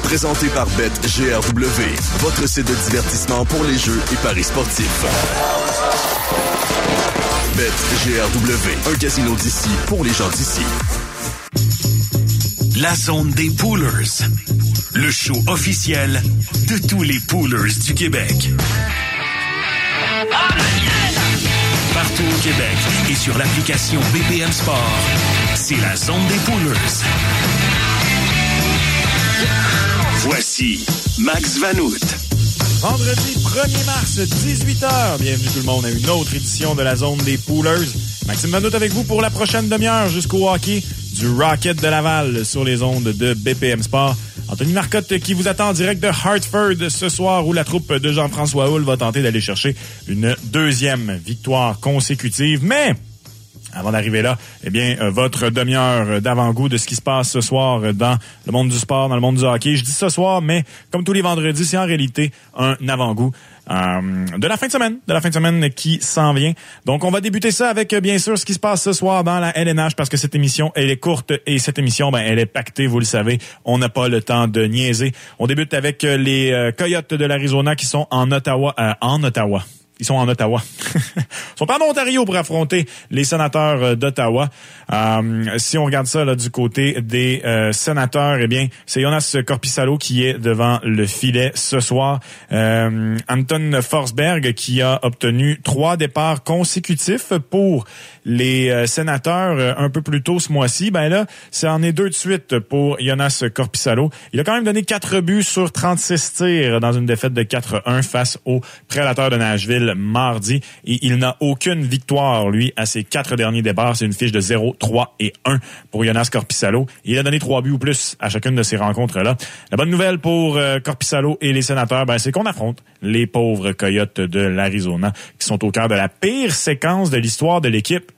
Présenté par BetGRW, votre site de divertissement pour les jeux et paris sportifs. BetGRW, un casino d'ici pour les gens d'ici. La zone des Poolers, le show officiel de tous les Poolers du Québec. Partout au Québec et sur l'application BPM Sport, c'est la zone des Poolers. Voici Max Vanout. Vendredi 1er mars, 18h. Bienvenue tout le monde à une autre édition de la zone des Poolers. Maxime Vanout avec vous pour la prochaine demi-heure jusqu'au hockey du Rocket de Laval sur les ondes de BPM Sport. Anthony Marcotte qui vous attend en direct de Hartford ce soir où la troupe de Jean-François Hull va tenter d'aller chercher une deuxième victoire consécutive. Mais avant d'arriver là, eh bien, euh, votre demi-heure d'avant-goût de ce qui se passe ce soir dans le monde du sport, dans le monde du hockey. Je dis ce soir, mais comme tous les vendredis, c'est en réalité un avant-goût. Euh, de la fin de semaine, de la fin de semaine qui s'en vient. Donc, on va débuter ça avec, bien sûr, ce qui se passe ce soir dans la LNH parce que cette émission, elle est courte et cette émission, ben, elle est pactée, vous le savez. On n'a pas le temps de niaiser. On débute avec les euh, Coyotes de l'Arizona qui sont en Ottawa, en Ottawa. Ils sont en Ottawa. Ils sont en Ontario pour affronter les sénateurs euh, d'Ottawa. Euh, si on regarde ça là, du côté des euh, sénateurs, eh bien, c'est Jonas Corpissalo qui est devant le filet ce soir. Anton Forsberg qui a obtenu trois départs consécutifs pour les euh, sénateurs euh, un peu plus tôt ce mois-ci. Ben là, c'est en est deux de suite pour Jonas Corpissalo. Il a quand même donné quatre buts sur 36 tirs dans une défaite de 4-1 face aux prédateurs de Nashville mardi. Et il n'a aucune victoire, lui, à ses quatre derniers départs. C'est une fiche de 0, 3 et 1 pour Jonas Corpissalo. Il a donné trois buts ou plus à chacune de ces rencontres-là. La bonne nouvelle pour euh, Corpissalo et les sénateurs, ben, c'est qu'on affronte les pauvres Coyotes de l'Arizona qui sont au cœur de la pire séquence de l'histoire de l'équipe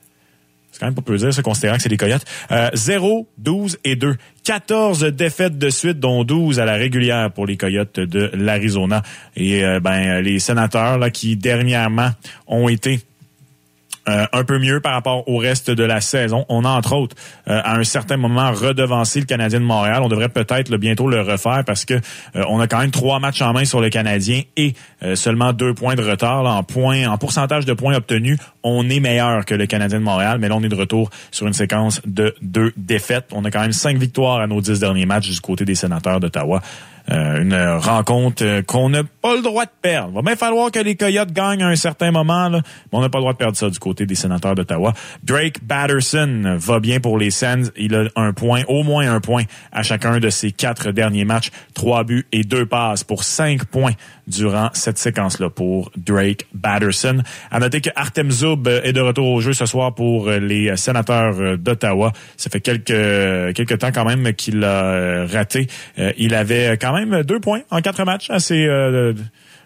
c'est quand même pas peu dire, ça, considérant que c'est les Coyotes. Euh, 0, 12 et 2. 14 défaites de suite, dont 12 à la régulière pour les Coyotes de l'Arizona. Et euh, ben les sénateurs là, qui dernièrement ont été euh, un peu mieux par rapport au reste de la saison. On a entre autres euh, à un certain moment redevancé le Canadien de Montréal. On devrait peut-être le, bientôt le refaire parce que euh, on a quand même trois matchs en main sur le Canadien et seulement deux points de retard en points, en pourcentage de points obtenus. On est meilleur que le Canadien de Montréal, mais là on est de retour sur une séquence de deux défaites. On a quand même cinq victoires à nos dix derniers matchs du côté des sénateurs d'Ottawa. Euh, une rencontre qu'on n'a pas le droit de perdre. Il va bien falloir que les Coyotes gagnent à un certain moment, mais on n'a pas le droit de perdre ça du côté des sénateurs d'Ottawa. Drake Batterson va bien pour les Sens. Il a un point, au moins un point à chacun de ses quatre derniers matchs. Trois buts et deux passes pour cinq points durant cette séquence-là pour Drake Batterson. À noter que Artem Zub est de retour au jeu ce soir pour les sénateurs d'Ottawa. Ça fait quelques, quelques temps quand même qu'il a raté. Il avait quand même deux points en quatre matchs. Assez, euh,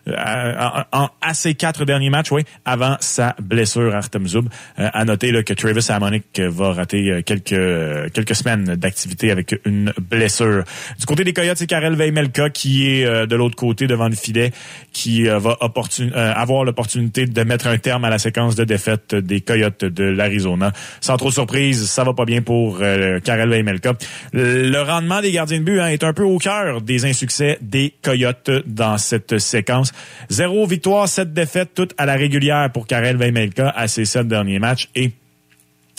à, à, ses quatre derniers matchs, oui, avant sa blessure Artem Zub. Euh, à noter là, que Travis Hamonic va rater euh, quelques quelques semaines d'activité avec une blessure. Du côté des Coyotes, c'est Karel Veimelka qui est euh, de l'autre côté devant le filet, qui va avoir l'opportunité de mettre un terme à la séquence de défaite des Coyotes de l'Arizona. Sans trop surprise, ça va pas bien pour Karel Veimelka. Le rendement des gardiens de but hein, est un peu au cœur des insuccès des Coyotes dans cette séquence. Zéro victoire, sept défaites, toutes à la régulière pour Karel Veimelka à ses sept derniers matchs. Et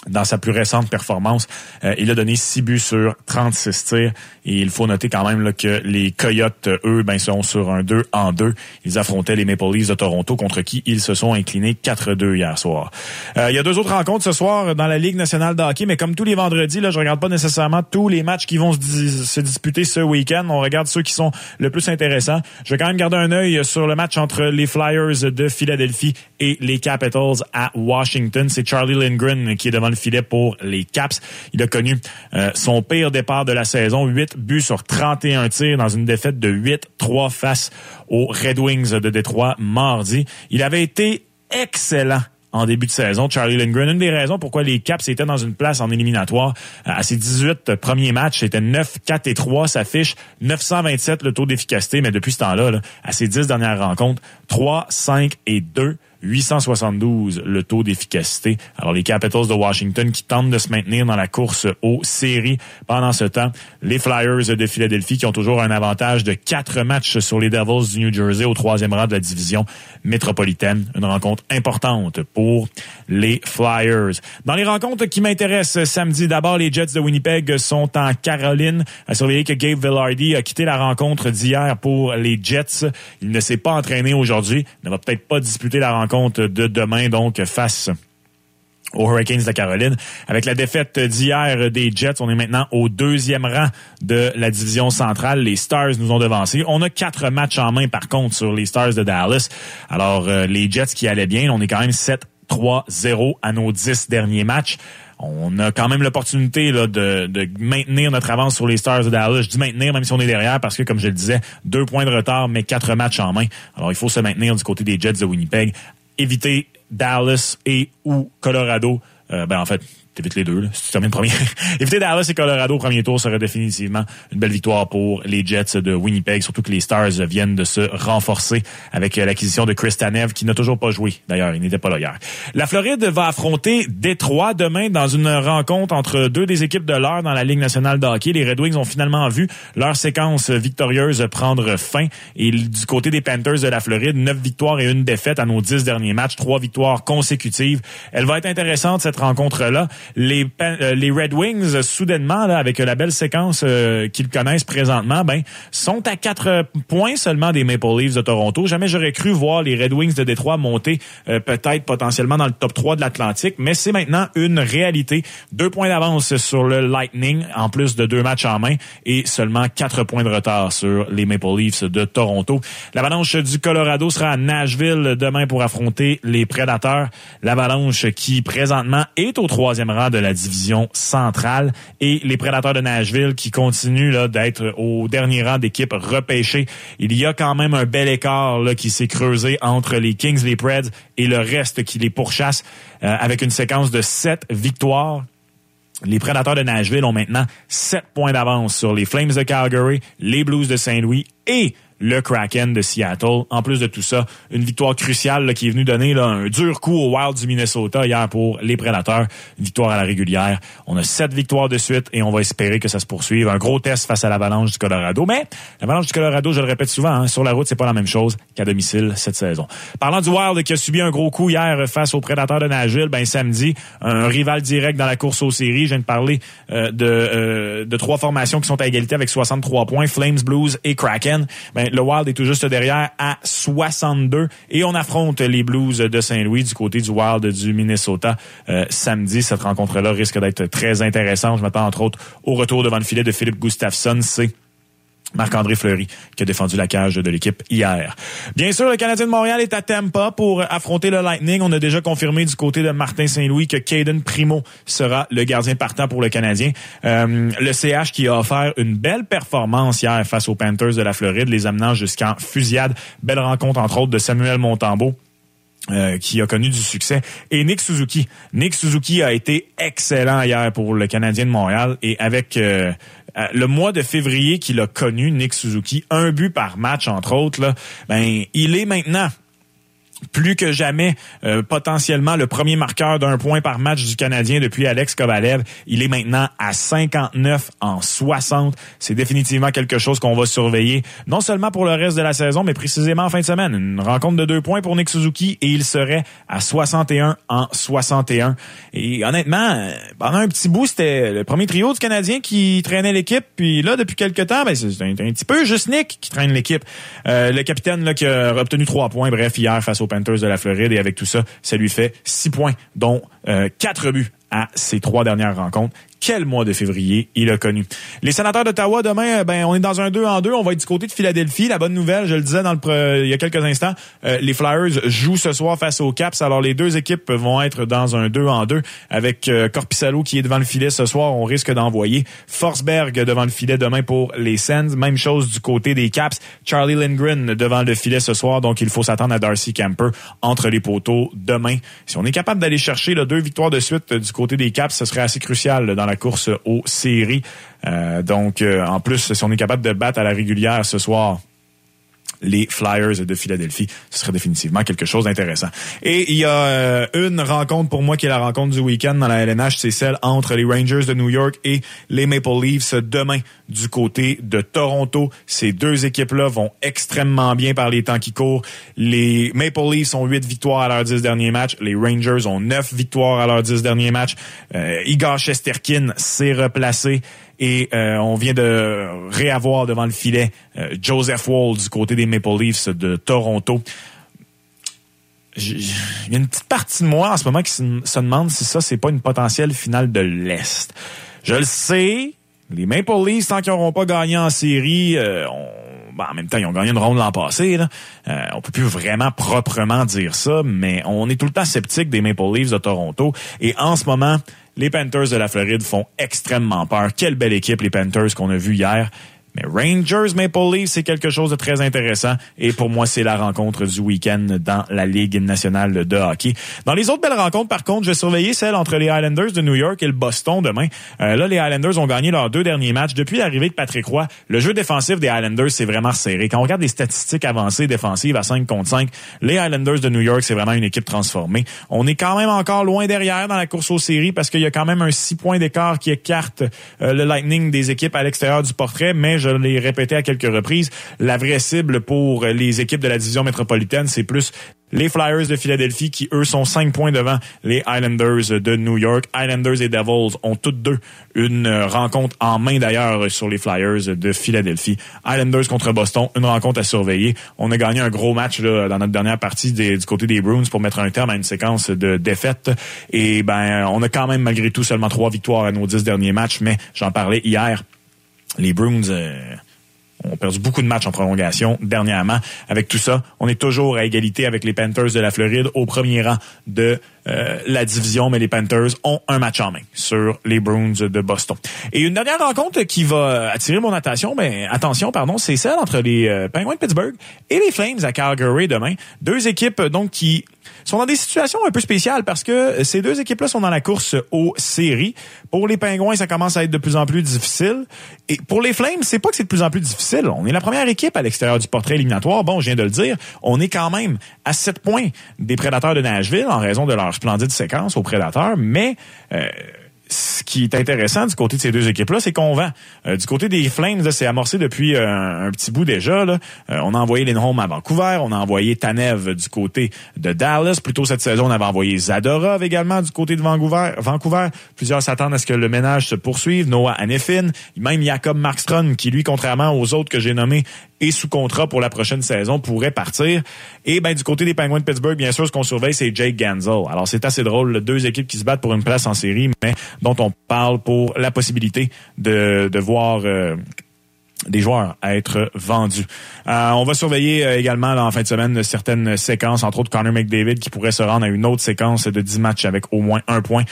dans sa plus récente performance, euh, il a donné 6 buts sur 36 tirs. Et il faut noter quand même là, que les Coyotes, eux, ben, sont sur un 2 en 2. Ils affrontaient les Maple Leafs de Toronto, contre qui ils se sont inclinés 4-2 hier soir. Euh, il y a deux autres rencontres ce soir dans la Ligue nationale de hockey, mais comme tous les vendredis, là, je regarde pas nécessairement tous les matchs qui vont se, se disputer ce week-end. On regarde ceux qui sont le plus intéressants. Je vais quand même garder un œil sur le match entre les Flyers de Philadelphie et les Capitals à Washington. C'est Charlie Lindgren qui est devant le filet pour les Caps. Il a connu euh, son pire départ de la saison, 8 buts sur 31 tirs dans une défaite de 8-3 face aux Red Wings de Détroit mardi. Il avait été excellent en début de saison. Charlie Lindgren, une des raisons pourquoi les Caps étaient dans une place en éliminatoire euh, à ses 18 premiers matchs, c'était 9, 4 et 3, ça fiche 927 le taux d'efficacité, mais depuis ce temps-là, là, à ses 10 dernières rencontres, 3, 5 et 2 872 le taux d'efficacité. Alors les Capitals de Washington qui tentent de se maintenir dans la course aux séries pendant ce temps. Les Flyers de Philadelphie qui ont toujours un avantage de quatre matchs sur les Devils du New Jersey au troisième rang de la division métropolitaine. Une rencontre importante pour les Flyers. Dans les rencontres qui m'intéressent samedi, d'abord les Jets de Winnipeg sont en Caroline. À surveiller que Gabe Villardy a quitté la rencontre d'hier pour les Jets. Il ne s'est pas entraîné aujourd'hui, ne va peut-être pas disputer la rencontre de demain donc face aux Hurricanes de Caroline. Avec la défaite d'hier des Jets, on est maintenant au deuxième rang de la division centrale. Les Stars nous ont devancés. On a quatre matchs en main, par contre, sur les Stars de Dallas. Alors, euh, les Jets qui allaient bien, on est quand même 7-3-0 à nos dix derniers matchs. On a quand même l'opportunité de, de maintenir notre avance sur les Stars de Dallas. Je dis maintenir, même si on est derrière, parce que, comme je le disais, deux points de retard, mais quatre matchs en main. Alors, il faut se maintenir du côté des Jets de Winnipeg. Éviter Dallas et ou Colorado. Euh, ben en fait, t'évites les deux. Là, si tu termines premier. Éviter Dallas et Colorado au premier tour serait définitivement une belle victoire pour les Jets de Winnipeg, surtout que les Stars viennent de se renforcer avec l'acquisition de Chris Tanev, qui n'a toujours pas joué. D'ailleurs, il n'était pas là hier. La Floride va affronter Détroit demain dans une rencontre entre deux des équipes de l'heure dans la Ligue nationale de hockey. Les Red Wings ont finalement vu leur séquence victorieuse prendre fin. Et du côté des Panthers de la Floride, neuf victoires et une défaite à nos dix derniers matchs, trois victoires consécutives. Elle va être intéressante, cette rencontre-là les, euh, les Red Wings, soudainement, avec la belle séquence euh, qu'ils connaissent présentement, ben, sont à quatre points seulement des Maple Leafs de Toronto. Jamais j'aurais cru voir les Red Wings de Détroit monter euh, peut-être potentiellement dans le top 3 de l'Atlantique, mais c'est maintenant une réalité. Deux points d'avance sur le Lightning, en plus de deux matchs en main, et seulement quatre points de retard sur les Maple Leafs de Toronto. L'Avalanche du Colorado sera à Nashville demain pour affronter les Prédateurs. L'Avalanche qui présentement est au troisième de la division centrale et les Prédateurs de Nashville qui continuent d'être au dernier rang d'équipes repêchées. Il y a quand même un bel écart qui s'est creusé entre les Kings, les Preds et le reste qui les pourchasse euh, avec une séquence de sept victoires. Les Prédateurs de Nashville ont maintenant sept points d'avance sur les Flames de Calgary, les Blues de Saint-Louis et le Kraken de Seattle. En plus de tout ça, une victoire cruciale qui est venue donner un dur coup au Wild du Minnesota hier pour les Prédateurs. Victoire à la régulière. On a sept victoires de suite et on va espérer que ça se poursuive. Un gros test face à l'Avalanche du Colorado. Mais l'Avalanche du Colorado, je le répète souvent, hein, sur la route, c'est pas la même chose qu'à domicile cette saison. Parlant du Wild qui a subi un gros coup hier face aux Prédateurs de Nashville, ben samedi, un rival direct dans la course aux séries. Je viens de parler euh, de, euh, de trois formations qui sont à égalité avec 63 points, Flames, Blues et Kraken. Ben, le Wild est tout juste derrière à 62 et on affronte les Blues de Saint-Louis du côté du Wild du Minnesota euh, samedi. Cette rencontre-là risque d'être très intéressante. Je m'attends entre autres au retour devant le filet de Philippe Gustafsson. C'est Marc-André Fleury qui a défendu la cage de l'équipe hier. Bien sûr, le Canadien de Montréal est à Tampa pour affronter le Lightning. On a déjà confirmé du côté de Martin Saint-Louis que Caden Primo sera le gardien partant pour le Canadien. Euh, le CH qui a offert une belle performance hier face aux Panthers de la Floride, les amenant jusqu'en fusillade. Belle rencontre entre autres de Samuel Montambeau. Euh, qui a connu du succès, et Nick Suzuki. Nick Suzuki a été excellent hier pour le Canadien de Montréal et avec euh, euh, le mois de février qu'il a connu, Nick Suzuki, un but par match, entre autres, là, ben, il est maintenant plus que jamais euh, potentiellement le premier marqueur d'un point par match du Canadien depuis Alex Kovalev. Il est maintenant à 59 en 60. C'est définitivement quelque chose qu'on va surveiller, non seulement pour le reste de la saison, mais précisément en fin de semaine. Une rencontre de deux points pour Nick Suzuki et il serait à 61 en 61. Et honnêtement, euh, pendant un petit bout, c'était le premier trio du Canadien qui traînait l'équipe. Puis là, depuis quelques temps, ben, c'est un, petit peu juste Nick qui traîne l'équipe. Euh, le capitaine là, qui a obtenu trois points, bref, hier face au Panthers de la Floride. Et avec tout ça, ça lui fait six points, dont euh, quatre buts à ses trois dernières rencontres quel mois de février il a connu. Les sénateurs d'Ottawa, demain, euh, ben, on est dans un 2 en 2. On va être du côté de Philadelphie. La bonne nouvelle, je le disais dans le, il y a quelques instants, euh, les Flyers jouent ce soir face aux Caps. Alors, les deux équipes vont être dans un 2 en 2 avec euh, Corpissalo qui est devant le filet ce soir. On risque d'envoyer Forsberg devant le filet demain pour les Sens. Même chose du côté des Caps. Charlie Lindgren devant le filet ce soir. Donc, il faut s'attendre à Darcy Camper entre les poteaux demain. Si on est capable d'aller chercher là, deux victoires de suite du côté des Caps, ce serait assez crucial dans la course aux séries. Euh, donc, euh, en plus, si on est capable de battre à la régulière ce soir les Flyers de Philadelphie. Ce serait définitivement quelque chose d'intéressant. Et il y a euh, une rencontre pour moi qui est la rencontre du week-end dans la LNH, c'est celle entre les Rangers de New York et les Maple Leafs demain du côté de Toronto. Ces deux équipes-là vont extrêmement bien par les temps qui courent. Les Maple Leafs ont huit victoires à leurs dix derniers matchs. Les Rangers ont neuf victoires à leurs dix derniers matchs. Euh, Igor Shesterkin s'est replacé et euh, on vient de réavoir devant le filet euh, Joseph Wall du côté des Maple Leafs de Toronto. Il y a une petite partie de moi en ce moment qui se, demande si ça, c'est pas une potentielle finale de l'Est. Je le sais, les Maple Leafs, tant qu'ils n'auront pas gagné en série, euh, ben, en même temps, ils ont gagné une ronde l'an passé. Là. Euh, on peut plus vraiment proprement dire ça, mais on est tout le temps sceptique des Maple Leafs de Toronto. Et en ce moment, les Panthers de la Floride font extrêmement peur. Quelle belle équipe, les Panthers, qu'on a vu hier. Mais Rangers Maple Leafs, c'est quelque chose de très intéressant. Et pour moi, c'est la rencontre du week-end dans la Ligue nationale de hockey. Dans les autres belles rencontres, par contre, je vais surveiller celle entre les Islanders de New York et le Boston demain. Euh, là, les Islanders ont gagné leurs deux derniers matchs. Depuis l'arrivée de Patrick Roy, le jeu défensif des Islanders, c'est vraiment serré. Quand on regarde les statistiques avancées défensives à 5 contre 5, les Islanders de New York, c'est vraiment une équipe transformée. On est quand même encore loin derrière dans la course aux séries parce qu'il y a quand même un 6 points d'écart qui écarte euh, le Lightning des équipes à l'extérieur du portrait, mais je l'ai répété à quelques reprises, la vraie cible pour les équipes de la division métropolitaine, c'est plus les Flyers de Philadelphie qui, eux, sont cinq points devant les Islanders de New York. Islanders et Devils ont toutes deux une rencontre en main d'ailleurs sur les Flyers de Philadelphie. Islanders contre Boston, une rencontre à surveiller. On a gagné un gros match là, dans notre dernière partie du côté des Bruins pour mettre un terme à une séquence de défaites. Et ben, on a quand même malgré tout seulement trois victoires à nos dix derniers matchs, mais j'en parlais hier. Les Bruins... Euh, on a perdu beaucoup de matchs en prolongation dernièrement. Avec tout ça, on est toujours à égalité avec les Panthers de la Floride au premier rang de euh, la division, mais les Panthers ont un match en main sur les Bruins de Boston. Et une dernière rencontre qui va attirer mon attention, mais attention, pardon, c'est celle entre les euh, Penguins de Pittsburgh et les Flames à Calgary demain. Deux équipes donc qui sont dans des situations un peu spéciales parce que ces deux équipes-là sont dans la course aux séries. Pour les Pingouins, ça commence à être de plus en plus difficile. Et pour les Flames, c'est pas que c'est de plus en plus difficile. On est la première équipe à l'extérieur du portrait éliminatoire. Bon, je viens de le dire. On est quand même à 7 points des prédateurs de Nashville en raison de leur splendide séquence aux prédateurs. Mais euh, ce qui est intéressant du côté de ces deux équipes-là, c'est qu'on vend. Euh, du côté des Flames, c'est amorcé depuis euh, un petit bout déjà. Là. Euh, on a envoyé Lindholm à Vancouver, on a envoyé Tanev du côté de Dallas. Plutôt cette saison, on avait envoyé Zadorov également du côté de Vancouver. Vancouver. Plusieurs s'attendent à ce que le ménage se poursuive. Noah Anefin, même Jacob Markstrom, qui lui, contrairement aux autres que j'ai nommés, est sous contrat pour la prochaine saison, pourrait partir. Et ben du côté des Penguins de Pittsburgh, bien sûr, ce qu'on surveille, c'est Jake Gansel. Alors c'est assez drôle, deux équipes qui se battent pour une place en série, mais dont on parle pour la possibilité de, de voir euh, des joueurs à être vendus. Euh, on va surveiller euh, également en fin de semaine certaines séquences, entre autres Connor McDavid qui pourrait se rendre à une autre séquence de 10 matchs avec au moins un point.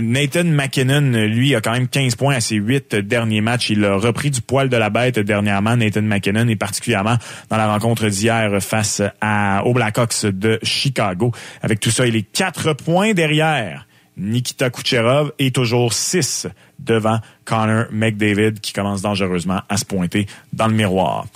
Nathan McKinnon, lui, a quand même 15 points à ses huit derniers matchs. Il a repris du poil de la bête dernièrement, Nathan McKinnon, et particulièrement dans la rencontre d'hier face à, aux Blackhawks de Chicago. Avec tout ça, il est quatre points derrière Nikita Kucherov est toujours 6 devant Connor McDavid qui commence dangereusement à se pointer dans le miroir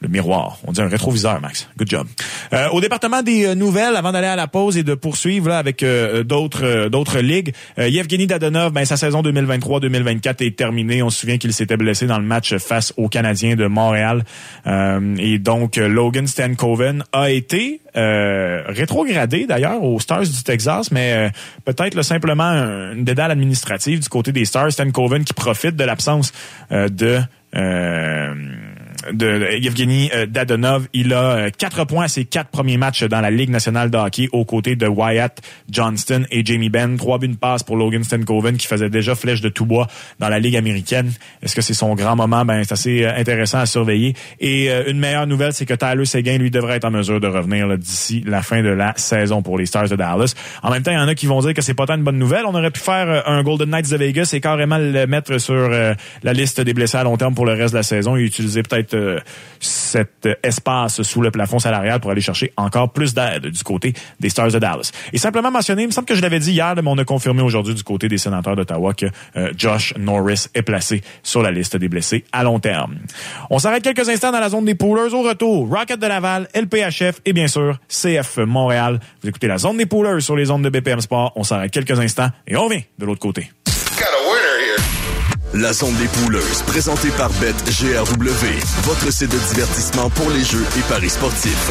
le miroir. On dit un rétroviseur, Max. Good job. Euh, au département des euh, nouvelles, avant d'aller à la pause et de poursuivre là, avec euh, d'autres d'autres ligues, Yevgeny Dadonov, ben, sa saison 2023-2024 est terminée. On se souvient qu'il s'était blessé dans le match face aux Canadiens de Montréal. et donc, Logan Stankoven a été rétrogradé d'ailleurs aux Stars du Texas, mais peut-être simplement une dédale administrative du côté des Stars. Stankoven qui profite de l'absence de de Yevgeny euh, Dadonov. Il a euh, quatre points à ses quatre premiers matchs dans la Ligue nationale de hockey aux côtés de Wyatt Johnston et Jamie Benn. Trois buts de passe pour Logan Stankoven qui faisait déjà flèche de tout bois dans la Ligue américaine. Est-ce que c'est son grand moment? Ben, c'est assez euh, intéressant à surveiller. Et une meilleure nouvelle, c'est que Tyler Seguin, lui, devrait être en mesure de revenir d'ici la fin de la saison pour les Stars de Dallas. En même temps, il y en a qui vont dire que c'est pas tant une bonne nouvelle. On aurait pu faire un Golden Knights de Vegas et carrément le mettre sur la liste des blessés à long terme pour le reste de la saison et utiliser peut-être euh, cet espace sous le plafond salarial pour aller chercher encore plus d'aide du côté des Stars de Dallas. Et simplement mentionner, il me semble que je l'avais dit hier, mais on a confirmé aujourd'hui du côté des sénateurs d'Ottawa que euh, Josh Norris est placé sur la liste des blessés à long terme. On s'arrête quelques instants dans la zone des poolers. Au retour, Rocket de Laval, LPHF et bien sûr CF Montréal. Vous écoutez la zone des poolers sur les zones de BPM Sport. On s'arrête quelques instants et on revient de l'autre côté. La zone des pouleuses, présentée par BetGRW, votre site de divertissement pour les jeux et paris sportifs.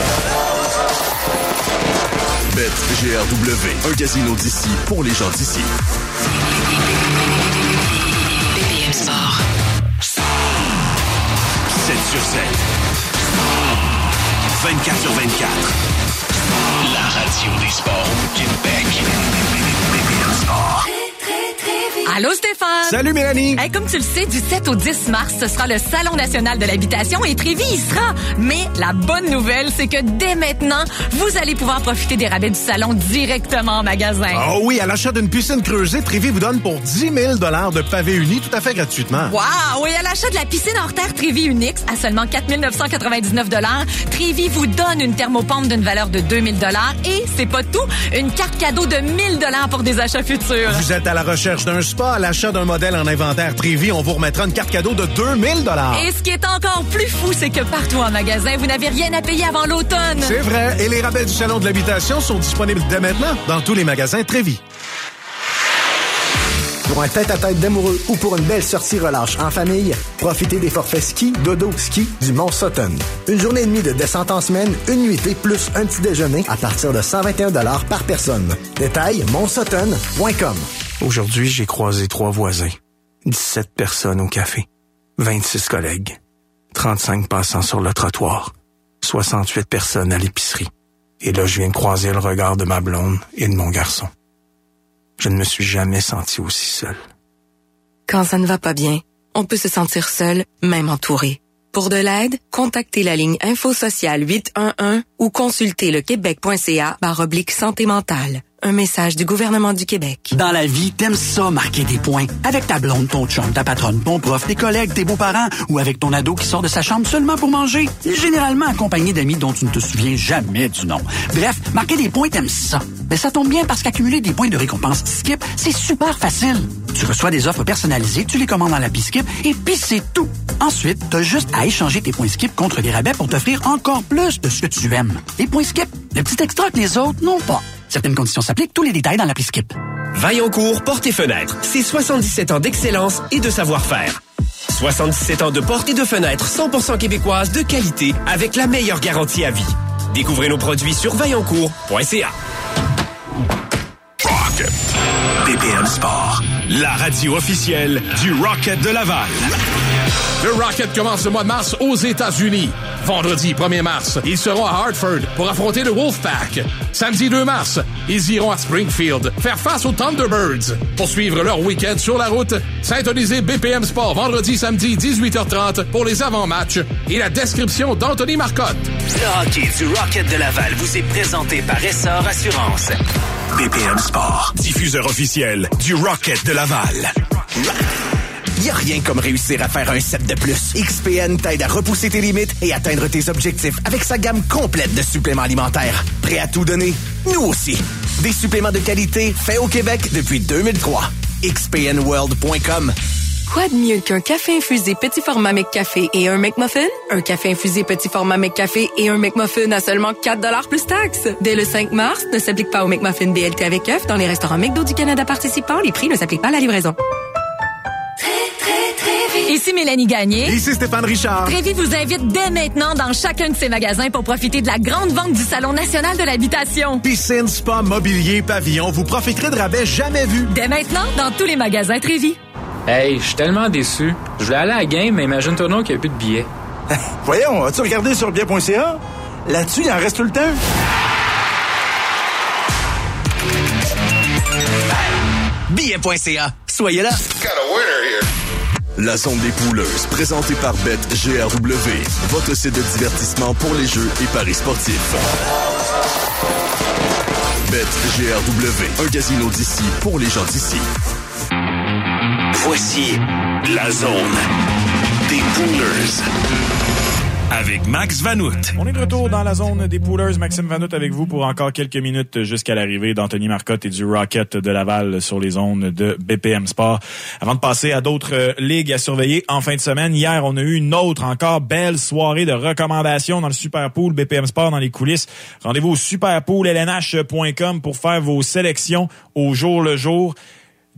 BetGRW, un casino d'ici pour les gens d'ici. BPM Sport. 7 sur 7. 24 sur 24. La radio des sports au Québec. BPM Sport. Allô Stéphane! Salut Mélanie! Hey, comme tu le sais, du 7 au 10 mars, ce sera le Salon national de l'habitation et Trévis y sera. Mais la bonne nouvelle, c'est que dès maintenant, vous allez pouvoir profiter des rabais du salon directement en magasin. Oh oui, à l'achat d'une piscine creusée, Trévis vous donne pour 10 000 de pavés unis tout à fait gratuitement. Wow! Oui, à l'achat de la piscine hors terre Trévis Unix à seulement 4 999 Trévis vous donne une thermopompe d'une valeur de 2000 et, c'est pas tout, une carte cadeau de 1000 pour des achats futurs. Vous êtes à la recherche d'un spa, à l'achat d'un modèle en inventaire Trévis, on vous remettra une carte cadeau de 2000 Et ce qui est encore plus fou, c'est que partout en magasin, vous n'avez rien à payer avant l'automne. C'est vrai. Et les rabais du Salon de l'habitation sont disponibles dès maintenant dans tous les magasins Trévis. Pour un tête-à-tête d'amoureux ou pour une belle sortie relâche en famille, profitez des forfaits ski, dodo, ski du Mont Sutton. Une journée et demie de descente en semaine, une nuitée plus un petit déjeuner à partir de 121 par personne. Détail, montsutton.com. Aujourd'hui, j'ai croisé trois voisins, 17 personnes au café, 26 collègues, 35 passants sur le trottoir, 68 personnes à l'épicerie. Et là, je viens de croiser le regard de ma blonde et de mon garçon. Je ne me suis jamais senti aussi seul. Quand ça ne va pas bien, on peut se sentir seul, même entouré. Pour de l'aide, contactez la ligne Info Sociale 811 ou consultez le québec.ca santé mentale. Un message du gouvernement du Québec. Dans la vie, t'aimes ça marquer des points. Avec ta blonde, ton chum, ta patronne, ton prof, tes collègues, tes beaux-parents ou avec ton ado qui sort de sa chambre seulement pour manger. Généralement accompagné d'amis dont tu ne te souviens jamais du nom. Bref, marquer des points, t'aimes ça. Mais ça tombe bien parce qu'accumuler des points de récompense Skip, c'est super facile. Tu reçois des offres personnalisées, tu les commandes dans l'appli Skip et puis c'est tout. Ensuite, t'as juste à échanger tes points Skip contre des rabais pour t'offrir encore plus de ce que tu aimes. Les points Skip, le petit extra que les autres n'ont pas. Certaines conditions s'appliquent, tous les détails dans l'appli Skip. Vaillancourt Porte et Fenêtres, c'est 77 ans d'excellence et de savoir-faire. 77 ans de portes et de fenêtres 100% québécoises de qualité avec la meilleure garantie à vie. Découvrez nos produits sur vaillancourt.ca. Rocket. BPM Sport. La radio officielle du Rocket de Laval. Le Rocket commence le mois de mars aux États-Unis. Vendredi 1er mars, ils seront à Hartford pour affronter le Wolfpack. Samedi 2 mars, ils iront à Springfield faire face aux Thunderbirds. Pour suivre leur week-end sur la route, syntonisez BPM Sport vendredi, samedi 18h30 pour les avant-matchs et la description d'Anthony Marcotte. Le hockey du Rocket de Laval vous est présenté par Essor Assurance. BPM Sport, diffuseur officiel du Rocket de Laval. Y a rien comme réussir à faire un set de plus. XPN t'aide à repousser tes limites et atteindre tes objectifs avec sa gamme complète de suppléments alimentaires. Prêt à tout donner? Nous aussi. Des suppléments de qualité faits au Québec depuis 2003. XPNWorld.com Quoi de mieux qu'un café infusé petit format McCafé et un McMuffin? Un café infusé petit format McCafé et un McMuffin à seulement 4 plus taxes. Dès le 5 mars, ne s'applique pas au McMuffin BLT avec œuf dans les restaurants McDo du Canada participants. Les prix ne s'appliquent pas à la livraison. Ici Mélanie Gagné. Ici Stéphane Richard. Trévi vous invite dès maintenant dans chacun de ses magasins pour profiter de la grande vente du Salon national de l'habitation. Piscine, spa, mobilier, pavillon, vous profiterez de rabais jamais vus. Dès maintenant dans tous les magasins Trévi. Hey, je suis tellement déçu. Je voulais aller à la game, mais imagine-toi non qu'il n'y a plus de billets. Voyons, as-tu regardé sur bien.ca? Là-dessus, il en reste tout le temps. Billet.ca. Soyez là. La zone des pouleuses, présentée par BetGRW, votre site de divertissement pour les jeux et paris sportifs. BetGRW, un casino d'ici pour les gens d'ici. Voici la zone des poolers. avec Max Vanout. On est de retour dans la zone des poolers. Maxime Vanout avec vous pour encore quelques minutes jusqu'à l'arrivée d'Anthony Marcotte et du Rocket de Laval sur les zones de BPM Sport. Avant de passer à d'autres ligues à surveiller en fin de semaine, hier, on a eu une autre encore belle soirée de recommandations dans le Super Pool BPM Sport dans les coulisses. Rendez-vous au superpoollnh.com pour faire vos sélections au jour le jour.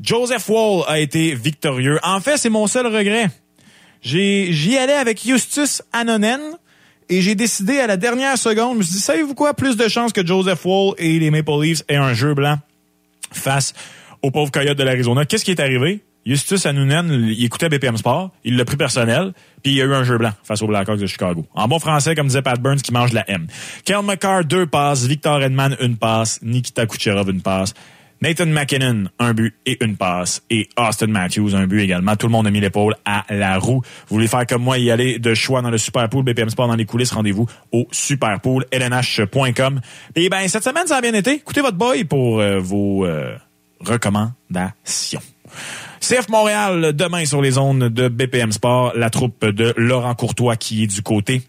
Joseph Wall a été victorieux. En fait, c'est mon seul regret. J'y allais avec Justus Anonen et j'ai décidé à la dernière seconde, je me suis dit, savez-vous quoi, plus de chances que Joseph Wall et les Maple Leafs aient un jeu blanc face aux pauvres Coyotes de l'Arizona. Qu'est-ce qui est arrivé? Justus Anonen, il écoutait BPM Sport, il l'a pris personnel, puis il a eu un jeu blanc face aux Blackhawks de Chicago. En bon français, comme disait Pat Burns, qui mange la M. Kel McCarr, deux passes. Victor Edman, une passe. Nikita Kucherov, une passe. Nathan McKinnon, un but et une passe. Et Austin Matthews, un but également. Tout le monde a mis l'épaule à la roue. Vous voulez faire comme moi, y aller de choix dans le Superpool, BPM Sport dans les coulisses, rendez-vous au Superpool, lnh.com. Et ben, cette semaine, ça a bien été. Écoutez votre boy pour euh, vos euh, recommandations. CF Montréal, demain sur les ondes de BPM Sport, la troupe de Laurent Courtois qui est du côté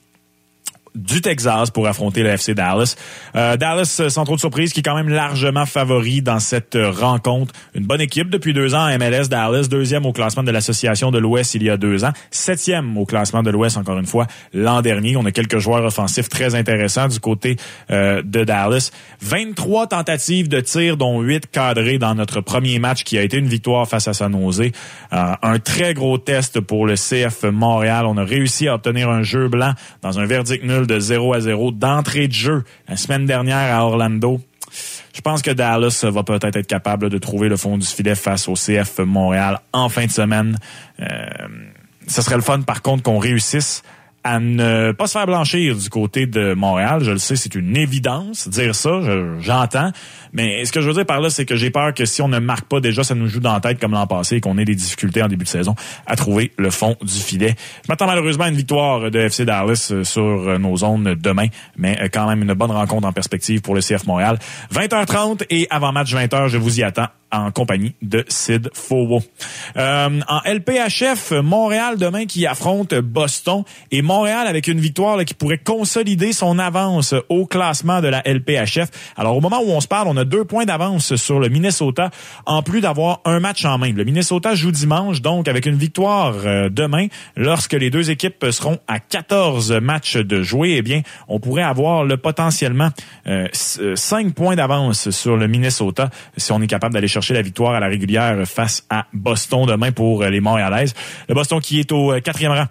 du Texas pour affronter le FC Dallas. Euh, Dallas, euh, sans trop de surprise, qui est quand même largement favori dans cette euh, rencontre. Une bonne équipe depuis deux ans à MLS. Dallas, deuxième au classement de l'Association de l'Ouest il y a deux ans. Septième au classement de l'Ouest, encore une fois, l'an dernier. On a quelques joueurs offensifs très intéressants du côté de Dallas. 23 tentatives de tir, dont 8 cadrés dans notre premier match qui a été une victoire face à San Jose. un très gros test pour le CF Montréal. On a réussi à obtenir un jeu blanc dans un verdict nul de 0 à 0 d'entrée de jeu la semaine dernière à Orlando. Je pense que Dallas va peut-être être capable de trouver le fond du filet face au CF Montréal en fin de semaine. Euh, ce serait le fun, par contre, qu'on réussisse à ne pas se faire blanchir du côté de Montréal. Je le sais, c'est une évidence dire ça, j'entends. Mais ce que je veux dire par là, c'est que j'ai peur que si on ne marque pas déjà, ça nous joue dans la tête comme l'an passé et qu'on ait des difficultés en début de saison à trouver le fond du filet. Je m'attends malheureusement à une victoire de FC Dallas euh, sur euh, nos zones demain, mais euh, quand même une bonne rencontre en perspective pour le CF Montréal. 20h30 et avant match 20h, je vous y attends en compagnie de Sid Fowo. Euh, en LPHF, Montréal demain qui affronte Boston et Montréal avec une victoire qui pourrait consolider son avance au classement de la LPHF. Alors au moment où on se parle, on a deux points d'avance sur le Minnesota en plus d'avoir un match en main. Le Minnesota joue dimanche donc avec une victoire euh, demain lorsque les deux équipes seront à 14 matchs de jouer, eh bien on pourrait avoir le potentiellement euh, 5 points d'avance sur le Minnesota si on est capable d'aller chercher la victoire à la régulière face à Boston demain pour les Montréalaises. Le Boston qui est au quatrième rang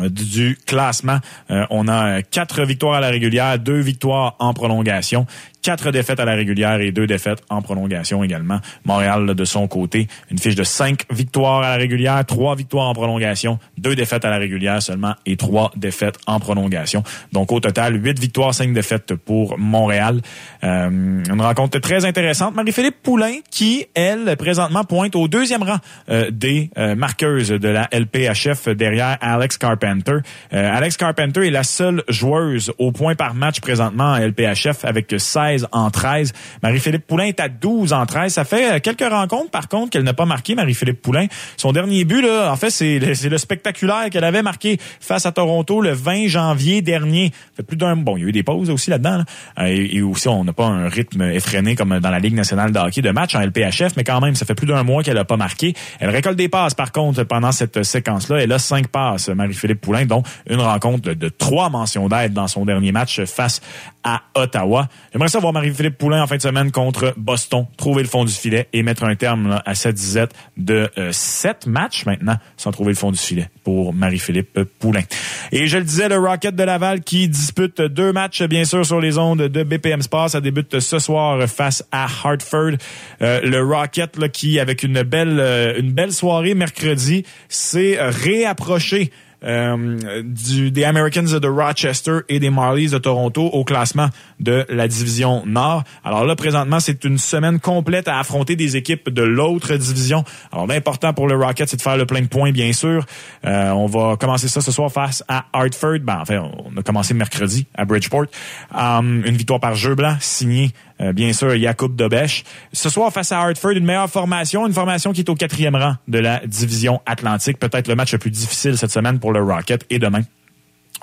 euh, du classement. Euh, on a quatre victoires à la régulière, deux victoires en prolongation quatre défaites à la régulière et deux défaites en prolongation également. Montréal, de son côté, une fiche de cinq victoires à la régulière, trois victoires en prolongation, deux défaites à la régulière seulement et trois défaites en prolongation. Donc au total, huit victoires, cinq défaites pour Montréal. Euh, une rencontre très intéressante. Marie-Philippe Poulain, qui, elle, présentement pointe au deuxième rang euh, des euh, marqueuses de la LPHF derrière Alex Carpenter. Alex Carpenter est la seule joueuse au point par match présentement à LPHF avec 16 en 13. Marie-Philippe Poulain est à 12 en 13. Ça fait euh, quelques rencontres, par contre, qu'elle n'a pas marqué, Marie-Philippe Poulain. Son dernier but, là, en fait, c'est le spectaculaire qu'elle avait marqué face à Toronto le 20 janvier dernier. fait plus d'un... Bon, il y a eu des pauses aussi là-dedans. Euh, et, aussi, on n'a pas un rythme effréné comme dans la Ligue nationale de hockey de match en LPHF, mais quand même, ça fait plus d'un mois qu'elle n'a pas marqué. Elle récolte des passes, par contre, pendant cette séquence-là. Elle a cinq passes, Marie-Philippe Poulain, dont une rencontre de, trois mentions d'aide dans son dernier match face à Ottawa. Ça voir Marie-Philippe Poulain en fin de semaine contre Boston, trouver le fond du filet et mettre un terme à cette disette de euh, sept matchs maintenant sans trouver le fond du filet pour Marie-Philippe Poulain. Et je le disais, le Rocket de Laval qui dispute deux matchs, bien sûr, sur les ondes de BPM Sports. Ça débute ce soir face à Hartford. Euh, le Rocket qui, avec une belle, euh, une belle soirée mercredi, s'est réapproché euh, du, des Americans de Rochester et des Marlies de Toronto au classement de la division Nord. Alors là, présentement, c'est une semaine complète à affronter des équipes de l'autre division. Alors l'important pour le Rocket, c'est de faire le plein de points, bien sûr. Euh, on va commencer ça ce soir face à Hartford. Ben, enfin, on a commencé mercredi à Bridgeport. Um, une victoire par jeu blanc signée euh, bien sûr, Jacob Dobesch. Ce soir, face à Hartford, une meilleure formation, une formation qui est au quatrième rang de la division Atlantique. Peut-être le match le plus difficile cette semaine pour le Rocket et demain?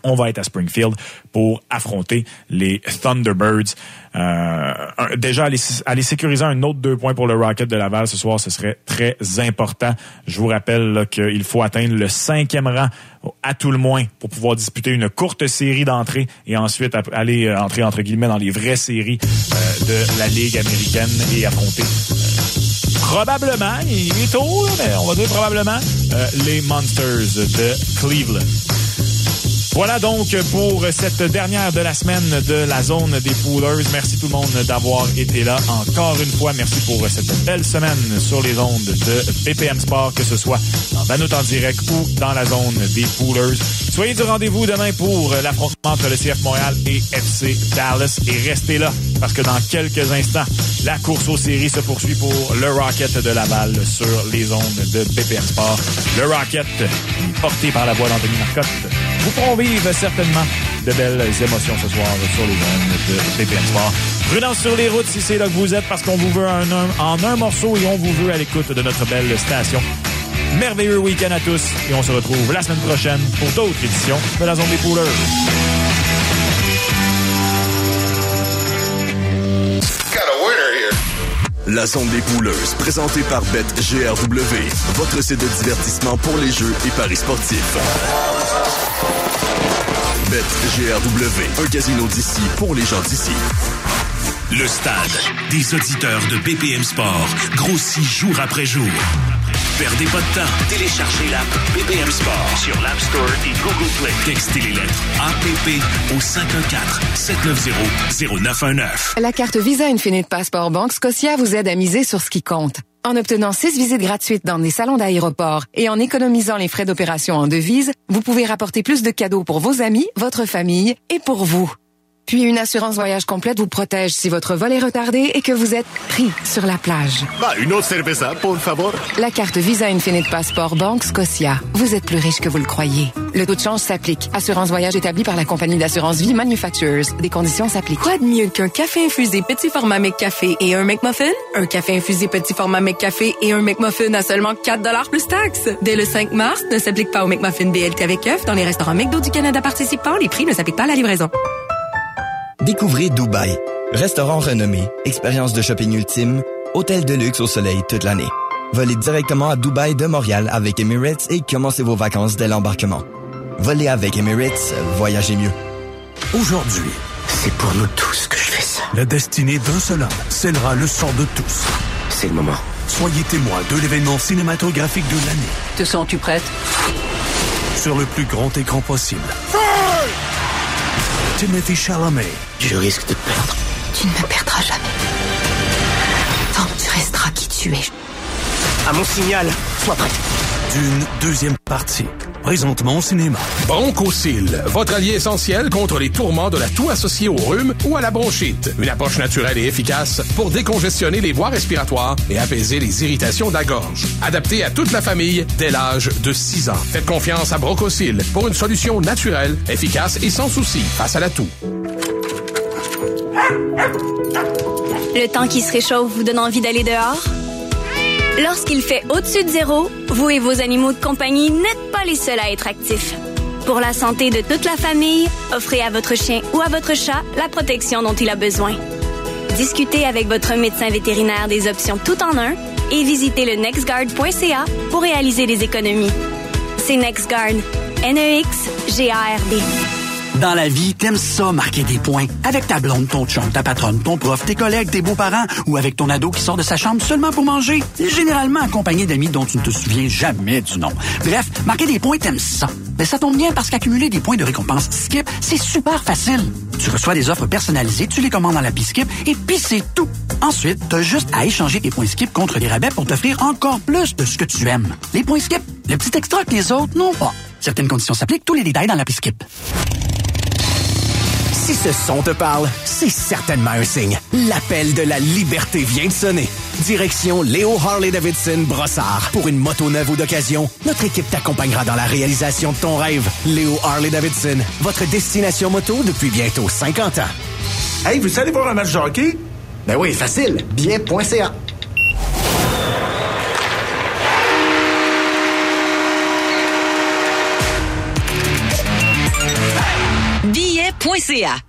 On va être à Springfield pour affronter les Thunderbirds. Euh, déjà, aller, sécuriser un autre deux points pour le Rocket de Laval ce soir, ce serait très important. Je vous rappelle qu'il faut atteindre le cinquième rang à tout le moins pour pouvoir disputer une courte série d'entrées et ensuite aller euh, entrer entre guillemets dans les vraies séries euh, de la Ligue américaine et affronter probablement, il est tôt, mais on va dire probablement, les Monsters de Cleveland. Voilà donc pour cette dernière de la semaine de la zone des poolers. Merci tout le monde d'avoir été là encore une fois. Merci pour cette belle semaine sur les ondes de BPM Sport, que ce soit dans Banot en direct ou dans la zone des poolers. Soyez du rendez-vous demain pour l'affrontement entre le CF Montréal et FC Dallas. Et restez là parce que dans quelques instants, la course aux séries se poursuit pour le Rocket de Laval sur les ondes de BPM Sport. Le Rocket, porté par la voix d'Anthony Marcotte, vous pourrons vivre certainement de belles émotions ce soir sur les ondes de BPM Sport. Prudence sur les routes si c'est là que vous êtes parce qu'on vous veut un, en un morceau et on vous veut à l'écoute de notre belle station. Merveilleux week-end à tous et on se retrouve la semaine prochaine pour d'autres éditions de la Zone des Pouleurs. La zone des pouleuses, présentée par BetGRW, votre site de divertissement pour les jeux et paris sportifs. BetGRW, un casino d'ici pour les gens d'ici. Le stade des auditeurs de BPM Sport grossit jour après jour. Perdez pas de temps. Téléchargez l'app BPM Sport sur l'App Store et Google Play. Textez les lettres APP au 514-790-0919. La carte Visa Infinite Passport Banque Scotia vous aide à miser sur ce qui compte. En obtenant six visites gratuites dans des salons d'aéroport et en économisant les frais d'opération en devise, vous pouvez rapporter plus de cadeaux pour vos amis, votre famille et pour vous. Puis une assurance voyage complète vous protège si votre vol est retardé et que vous êtes pris sur la plage. Bah, une autre cerveza, por favor. La carte Visa Infinite Passport Banque Scotia. Vous êtes plus riche que vous le croyez. Le taux de change s'applique. Assurance voyage établie par la compagnie d'assurance vie Manufacturers. Des conditions s'appliquent. Quoi de mieux qu'un café infusé petit format McCafé et un McMuffin? Un café infusé petit format McCafé et un McMuffin à seulement 4 plus taxes. Dès le 5 mars, ne s'applique pas au McMuffin BLT avec œuf dans les restaurants McDo du Canada participants. Les prix ne s'appliquent pas à la livraison. Découvrez Dubaï. Restaurant renommé, expérience de shopping ultime, hôtel de luxe au soleil toute l'année. Volez directement à Dubaï de Montréal avec Emirates et commencez vos vacances dès l'embarquement. Volez avec Emirates, voyagez mieux. Aujourd'hui, c'est pour nous tous que je fais ça. La destinée d'un seul homme scellera le sort de tous. C'est le moment. Soyez témoin de l'événement cinématographique de l'année. Te sens-tu prête? Sur le plus grand écran possible. Timothy Chalamet. Je risque de perdre. Tu ne me perdras jamais. Tant que tu resteras qui tu es. À mon signal, sois prêt. D'une deuxième partie. Présentement au cinéma. Bronchosil, votre allié essentiel contre les tourments de la toux associée au rhume ou à la bronchite. Une approche naturelle et efficace pour décongestionner les voies respiratoires et apaiser les irritations de la gorge. Adapté à toute la famille dès l'âge de 6 ans. Faites confiance à Bronchosil pour une solution naturelle, efficace et sans souci face à la toux. Le temps qui se réchauffe vous donne envie d'aller dehors? Lorsqu'il fait au-dessus de zéro, vous et vos animaux de compagnie n'êtes pas les seuls à être actifs. Pour la santé de toute la famille, offrez à votre chien ou à votre chat la protection dont il a besoin. Discutez avec votre médecin vétérinaire des options tout en un et visitez le nextguard.ca pour réaliser des économies. C'est NextGuard. N-E-X-G-A-R-D. Dans la vie, t'aimes ça marquer des points. Avec ta blonde, ton chum, ta patronne, ton prof, tes collègues, tes beaux-parents ou avec ton ado qui sort de sa chambre seulement pour manger. Généralement accompagné d'amis dont tu ne te souviens jamais du nom. Bref, marquer des points, t'aimes ça. Mais ça tombe bien parce qu'accumuler des points de récompense Skip, c'est super facile. Tu reçois des offres personnalisées, tu les commandes dans l'appli Skip et puis c'est tout. Ensuite, t'as juste à échanger tes points Skip contre des rabais pour t'offrir encore plus de ce que tu aimes. Les points Skip, le petit extra que les autres n'ont pas. Certaines conditions s'appliquent, tous les détails dans l'appli Skip. Si ce son te parle, c'est certainement un signe. L'appel de la liberté vient de sonner. Direction Léo Harley-Davidson Brossard. Pour une moto neuve ou d'occasion, notre équipe t'accompagnera dans la réalisation de ton rêve. Léo Harley-Davidson, votre destination moto depuis bientôt 50 ans. Hey, vous allez voir un match de hockey? Ben oui, facile. Bien.ca.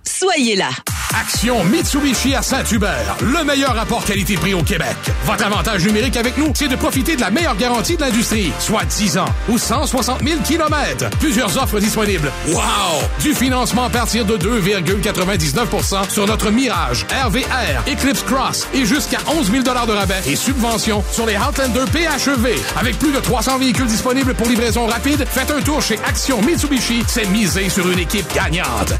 Soyez là. Action Mitsubishi à Saint-Hubert. Le meilleur rapport qualité-prix au Québec. Votre avantage numérique avec nous, c'est de profiter de la meilleure garantie de l'industrie, soit 10 ans ou 160 000 kilomètres. Plusieurs offres disponibles. Wow! Du financement à partir de 2,99% sur notre Mirage, RVR, Eclipse Cross et jusqu'à 11 000 de rabais et subventions sur les Outlander PHEV. Avec plus de 300 véhicules disponibles pour livraison rapide, faites un tour chez Action Mitsubishi. C'est misé sur une équipe gagnante.